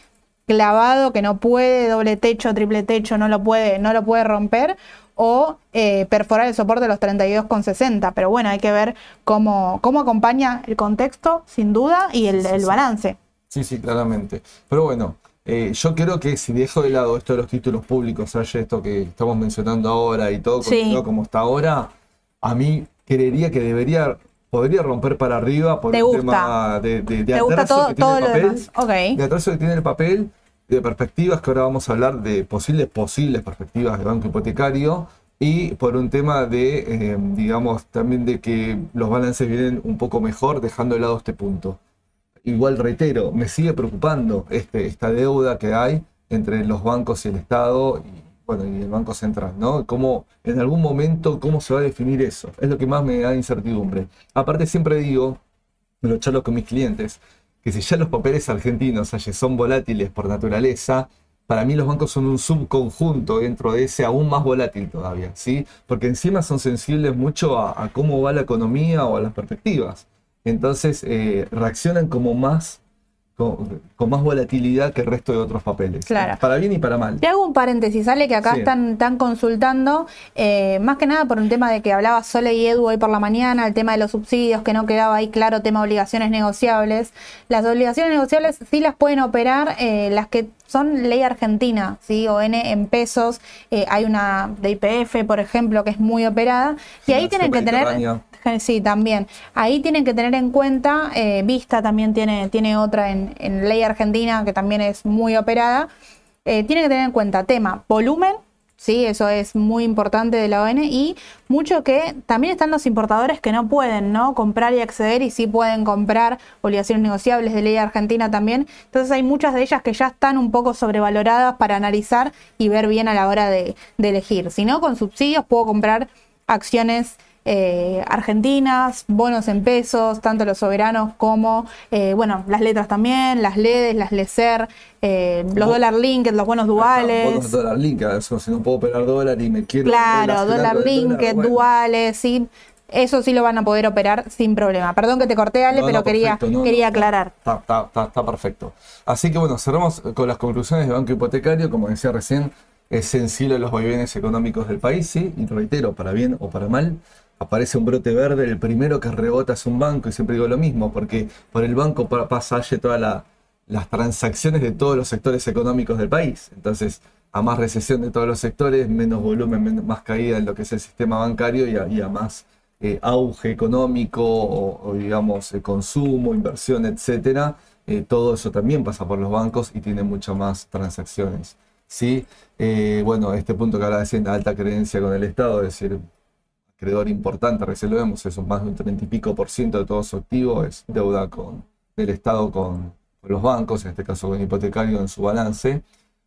clavado, que no puede, doble techo, triple techo, no lo puede, no lo puede romper, o eh, perforar el soporte de los 32,60. Pero bueno, hay que ver cómo, cómo acompaña el contexto, sin duda, y el, balance. Sí, sí, claramente. Pero bueno, eh, yo creo que si dejo de lado esto de los títulos públicos, haya esto que estamos mencionando ahora y todo Sí. como está ahora, a mí creería que debería, podría romper para arriba por ¿Te un gusta? tema de, de, de ¿Te gusta todo, que tiene todo el papel. demás? De atraso que tiene el papel, de perspectivas, que ahora vamos a hablar de posibles, posibles perspectivas de banco hipotecario, y por un tema de, eh, digamos, también de que los balances vienen un poco mejor, dejando de lado este punto. Igual reitero, me sigue preocupando este, esta deuda que hay entre los bancos y el Estado y, bueno, y el Banco Central, ¿no? Cómo, en algún momento, ¿cómo se va a definir eso? Es lo que más me da incertidumbre. Aparte, siempre digo, me lo charlo con mis clientes, que si ya los papeles argentinos son volátiles por naturaleza, para mí los bancos son un subconjunto dentro de ese aún más volátil todavía, ¿sí? Porque encima son sensibles mucho a, a cómo va la economía o a las perspectivas. Entonces eh, reaccionan como más, con, con más volatilidad que el resto de otros papeles. Claro. Para bien y para mal. Te hago un paréntesis, Ale, que acá Sí. están, están consultando, eh, más que nada por un tema de que hablaba Sole y Edu hoy por la mañana, el tema de los subsidios, que no quedaba ahí claro, tema obligaciones negociables. Las obligaciones negociables sí las pueden operar eh, las que son ley argentina, ¿sí? ON en pesos. Eh, hay una de IPF, por ejemplo, que es muy operada. Y ahí tienen que tener... Sí, también. Ahí tienen que tener en cuenta, eh, Vista también tiene, tiene otra en, ley argentina que también es muy operada. Eh, tienen que tener en cuenta tema volumen, sí, eso es muy importante de la ON y mucho que también están los importadores que no pueden, ¿no? Comprar y acceder y sí pueden comprar obligaciones negociables de ley argentina también. Entonces hay muchas de ellas que ya están un poco sobrevaloradas para analizar y ver bien a la hora de elegir. Si no, con subsidios puedo comprar acciones eh, argentinas, bonos en pesos, tanto los soberanos como, eh, bueno, las letras también, las LEDs, las LECER, eh, los dólar linked, los bonos duales. Bonos dólar link, eso, si no puedo operar dólar y me quiero. Claro, dólar linked, bueno. duales, sí. Eso sí lo van a poder operar sin problema. Perdón que te corté, Ale, No, pero no, quería, no, quería aclarar. Está, está- está- está perfecto. Así que bueno, cerramos con las conclusiones de Banco Hipotecario. Como decía recién, es sensible a los vaivenes económicos del país, sí, y reitero, para bien o para mal. Aparece un brote verde, el primero que rebota es un banco, y siempre digo lo mismo, porque por el banco pa- pasa todas la- las transacciones de todos los sectores económicos del país. Entonces, a más recesión de todos los sectores, menos volumen, más caída en lo que es el sistema bancario y a, más eh, auge económico o, digamos eh, consumo, inversión, etcétera, eh, todo eso también pasa por los bancos y tiene muchas más transacciones. ¿sí? Bueno, este punto que ahora decían, alta creencia con el Estado, es decir, acreedor importante, recién lo vemos, es un más de un 30 y pico por ciento de todo su activo, es deuda con, del Estado con, con los bancos, en este caso con hipotecario en su balance.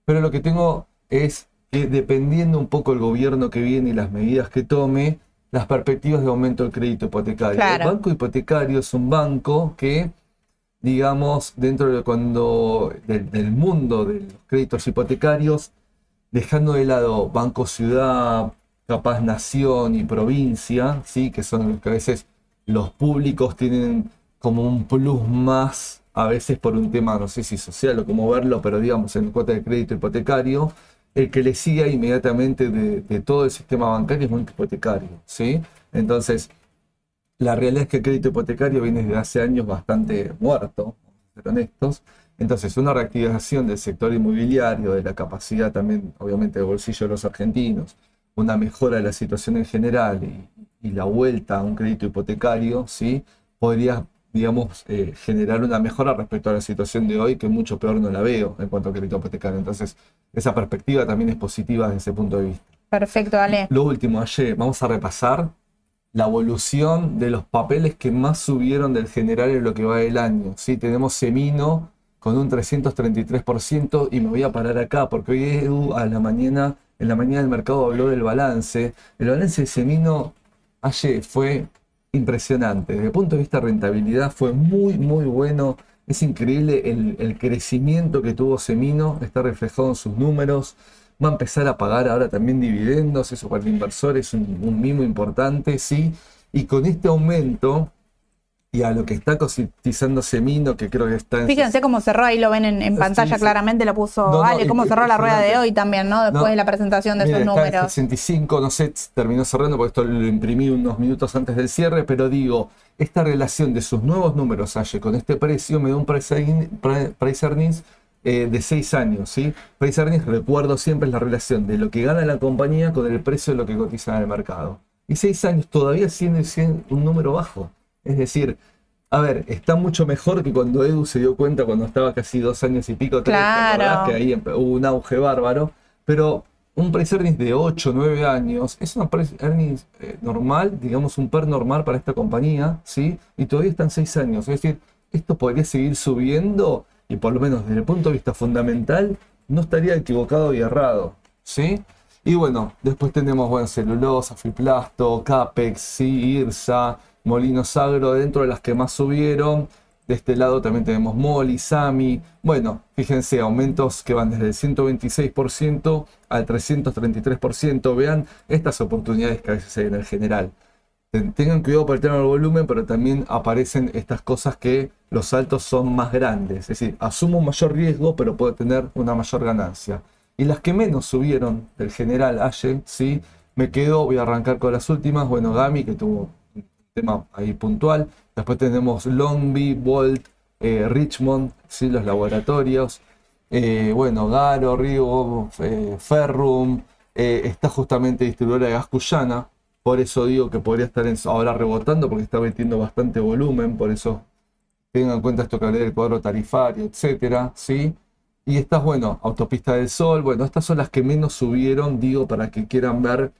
Pero lo que tengo es que dependiendo un poco el gobierno que viene y las medidas que tome, las perspectivas de aumento del crédito hipotecario. Claro. El banco hipotecario es un banco que, digamos, dentro de cuando del, del mundo de los créditos hipotecarios, dejando de lado banco ciudad, capaz nación y provincia, ¿sí? que son que a veces los públicos tienen como un plus más, a veces por un tema, no sé si social o cómo verlo, pero digamos en cuota de crédito hipotecario, el que le sigue inmediatamente de, todo el sistema bancario es banco hipotecario, ¿sí? Entonces, la realidad es que el crédito hipotecario viene desde hace años bastante muerto, vamos a ser honestos. Entonces, una reactivación del sector inmobiliario, de la capacidad también, obviamente, de bolsillo de los argentinos, una mejora de la situación en general y, y la vuelta a un crédito hipotecario, ¿sí? podría, digamos, eh, generar una mejora respecto a la situación de hoy, que mucho peor no la veo en cuanto a crédito hipotecario. Entonces, esa perspectiva también es positiva desde ese punto de vista. Perfecto, Ale. Lo último, ayer vamos a repasar la evolución de los papeles que más subieron del general en lo que va del año. ¿sí? Tenemos Semino con un 333% y me voy a parar acá porque hoy Edu a la mañana, en la mañana del mercado habló del balance. El balance de Semino ayer fue impresionante. Desde el punto de vista de rentabilidad fue muy, muy bueno. Es increíble el, crecimiento que tuvo Semino, está reflejado en sus números. Va a empezar a pagar ahora también dividendos, eso para el inversor es un, un mimo importante, sí. Y con este aumento, y a lo que está cotizando Semino, que creo que está en... Fíjense cómo cerró, ahí lo ven en, pantalla claramente, lo puso No, Ale, cómo y- cerró la rueda de hoy también, ¿no? Después No. de la presentación de Mira, sus está en números. 65, no sé, terminó cerrando porque esto lo imprimí unos minutos antes del cierre, pero digo, esta relación de sus nuevos números, Aye, con este precio, me da un price, earning- pri- price earnings eh, de 6 años, ¿sí? Price earnings, recuerdo siempre, es la relación de lo que gana la compañía con el precio de lo que cotiza en el mercado. Y 6 años todavía siendo un número bajo. Es decir, a ver, está mucho mejor que cuando Edu se dio cuenta cuando estaba casi dos años y pico, tres, ¿te Claro. que ahí hubo un auge bárbaro. Pero un price earnings de 8, 9 años es una price earnings eh, normal, digamos un PER normal para esta compañía, ¿sí? Y todavía están 6 años. Es decir, esto podría seguir subiendo y por lo menos desde el punto de vista fundamental no estaría equivocado y errado, ¿sí? Y bueno, después tenemos, bueno, celulosa, fiplasto, Capex, sí, IRSA, Molinos Agro, dentro de las que más subieron. De este lado también tenemos Moli, Sami. Bueno, fíjense, aumentos que van desde el 126% al 333%. Vean estas oportunidades que a veces hay en el general. Ten- Tengan cuidado por el tema del volumen, pero también aparecen estas cosas que los saltos son más grandes. Es decir, asumo un mayor riesgo, pero puedo tener una mayor ganancia. Y las que menos subieron del general Aye, ¿sí? Me quedo, voy a arrancar con las últimas. Bueno, Gami, que tuvo tema ahí puntual. Después tenemos Longby, Bolt, eh, Richmond, ¿sí? los laboratorios. Eh, bueno, Garo, Rigo, eh, Ferrum. eh, está justamente distribuidora de gas Cuyana. Por eso digo que podría estar ahora rebotando porque está metiendo bastante volumen. Por eso tengan en cuenta esto que hablé del cuadro tarifario, etcétera, ¿sí? Y estas, bueno, Autopista del Sol, bueno, estas son las que menos subieron, digo, para que quieran ver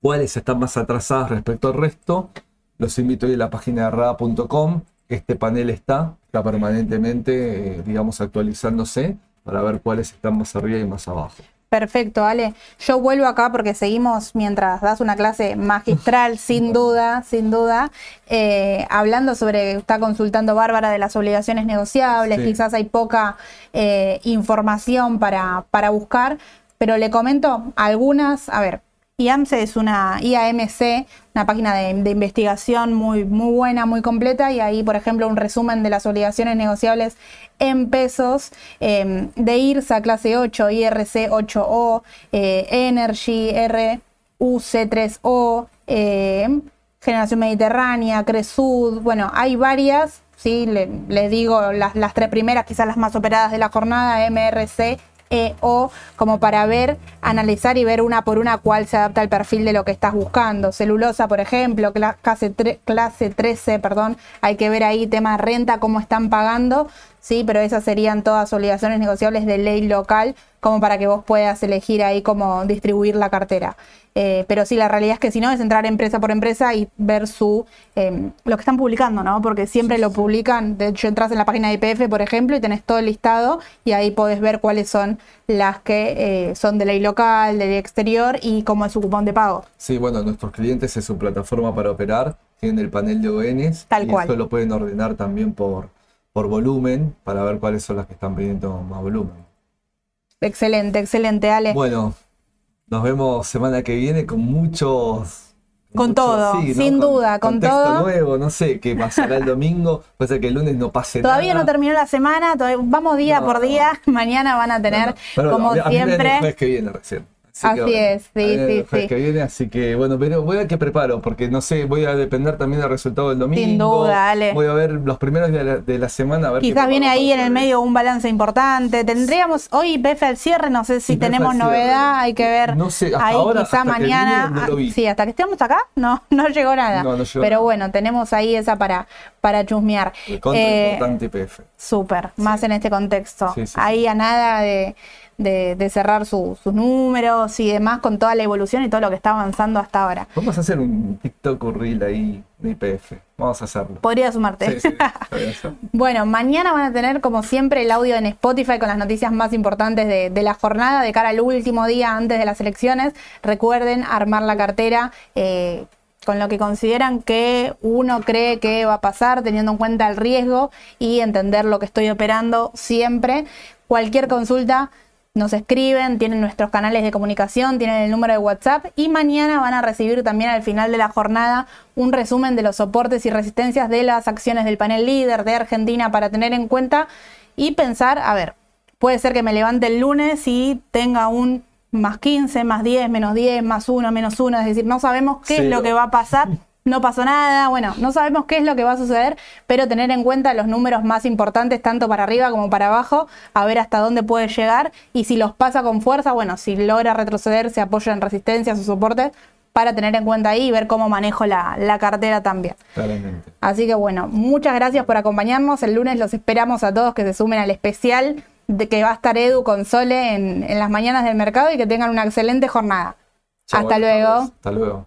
cuáles están más atrasadas respecto al resto. Los invito a ir a la página de rada.com. Este panel está, está permanentemente, eh, digamos, actualizándose para ver cuáles están más arriba y más abajo. Perfecto, Ale. Yo vuelvo acá porque seguimos mientras das una clase magistral, sin duda, sin duda, eh, hablando sobre, está consultando Bárbara de las obligaciones negociables, Sí. quizás hay poca eh, información para, para buscar, pero le comento algunas, a ver, IAMSE es una IAMC, una página de, investigación muy, muy buena, muy completa, y ahí, por ejemplo, un resumen de las obligaciones negociables en pesos eh, de IRSA clase 8, IRC 8O, eh, Energy, RUC3O, eh, Generación Mediterránea, Cresud, bueno, hay varias, ¿sí? Le- digo las, las tres primeras, quizás las más operadas de la jornada, MRC, EO, como para ver, analizar y ver una por una cuál se adapta al perfil de lo que estás buscando. Celulosa, por ejemplo, cla- clase, clase 13, perdón, hay que ver ahí tema renta, cómo están pagando, sí, pero esas serían todas obligaciones negociables de ley local, como para que vos puedas elegir ahí cómo distribuir la cartera. Eh, pero sí, la realidad es que si no, es entrar empresa por empresa y ver su eh, lo que están publicando, ¿no? Porque siempre lo publican. De hecho, entras en la página de IPF, por ejemplo, y tenés todo el listado y ahí podés ver cuáles son las que eh, son de ley local, de ley exterior y cómo es su cupón de pago. Sí, bueno, nuestros clientes es su plataforma para operar, tienen el panel de ONs Tal y cual. esto lo pueden ordenar también por, por volumen para ver cuáles son las que están pidiendo más volumen. Excelente, excelente, Ale. Bueno, nos vemos semana que viene con muchos... Con todo, sí, ¿no? sin duda, con todo. nuevo, no sé qué pasará el domingo, puede ser que el lunes no pase Todavía nada. no terminó la semana, todavía- vamos día No, por no. día. Mañana van a tener. Pero como a mí- a mí siempre. que viene recién. Así que, es, sí, sí, sí. que viene, así que bueno, pero voy a ver qué preparo, porque no sé, voy a depender también del resultado del domingo. Sin duda, Ale. Voy a ver los primeros días de la, de la semana. A ver qué Quizás viene ahí en el medio un balance importante. Tendríamos hoy IPF al cierre, no sé si tenemos novedad, hay que ver. No sé, hasta ahí ahora, quizá hasta que mañana. vine, no lo vi. sí, hasta que estemos acá, no, no llegó nada. No, no llegó Pero nada. bueno, tenemos ahí esa para, para chusmear. Eh, importante IPF. Súper, más en este contexto. Ahí a nada de, de- de cerrar su- sus números y demás con toda la evolución y todo lo que está avanzando hasta ahora. Vamos a hacer un TikTok o reel ahí de IPF. Vamos a hacerlo. Podría sumarte. Sí, sí. Bueno, mañana van a tener como siempre el audio en Spotify con las noticias más importantes de, de la jornada de cara al último día antes de las elecciones. Recuerden armar la cartera. eh, con lo que consideran que uno cree que va a pasar, teniendo en cuenta el riesgo y entender lo que estoy operando siempre. Cualquier consulta, nos escriben, tienen nuestros canales de comunicación, tienen el número de WhatsApp y mañana van a recibir también al final de la jornada un resumen de los soportes y resistencias de las acciones del panel líder de Argentina para tener en cuenta y pensar, a ver, puede ser que me levante el lunes y tenga un más 15, más 10, menos 10, más 1, menos 1, es decir, no sabemos qué es lo que va a pasar no pasó nada, bueno, no sabemos qué es lo que va a suceder, pero tener en cuenta los números más importantes, tanto para arriba como para abajo, a ver hasta dónde puede llegar y si los pasa con fuerza, bueno, si logra retroceder, se apoya en resistencia, o soporte, para tener en cuenta ahí y ver cómo manejo la, cartera también. Claramente. Así que bueno, muchas gracias por acompañarnos. El lunes los esperamos a todos que se sumen al especial de que va a estar Edu con Sole en, las mañanas del mercado y que tengan una excelente jornada. Hasta luego. Hasta luego.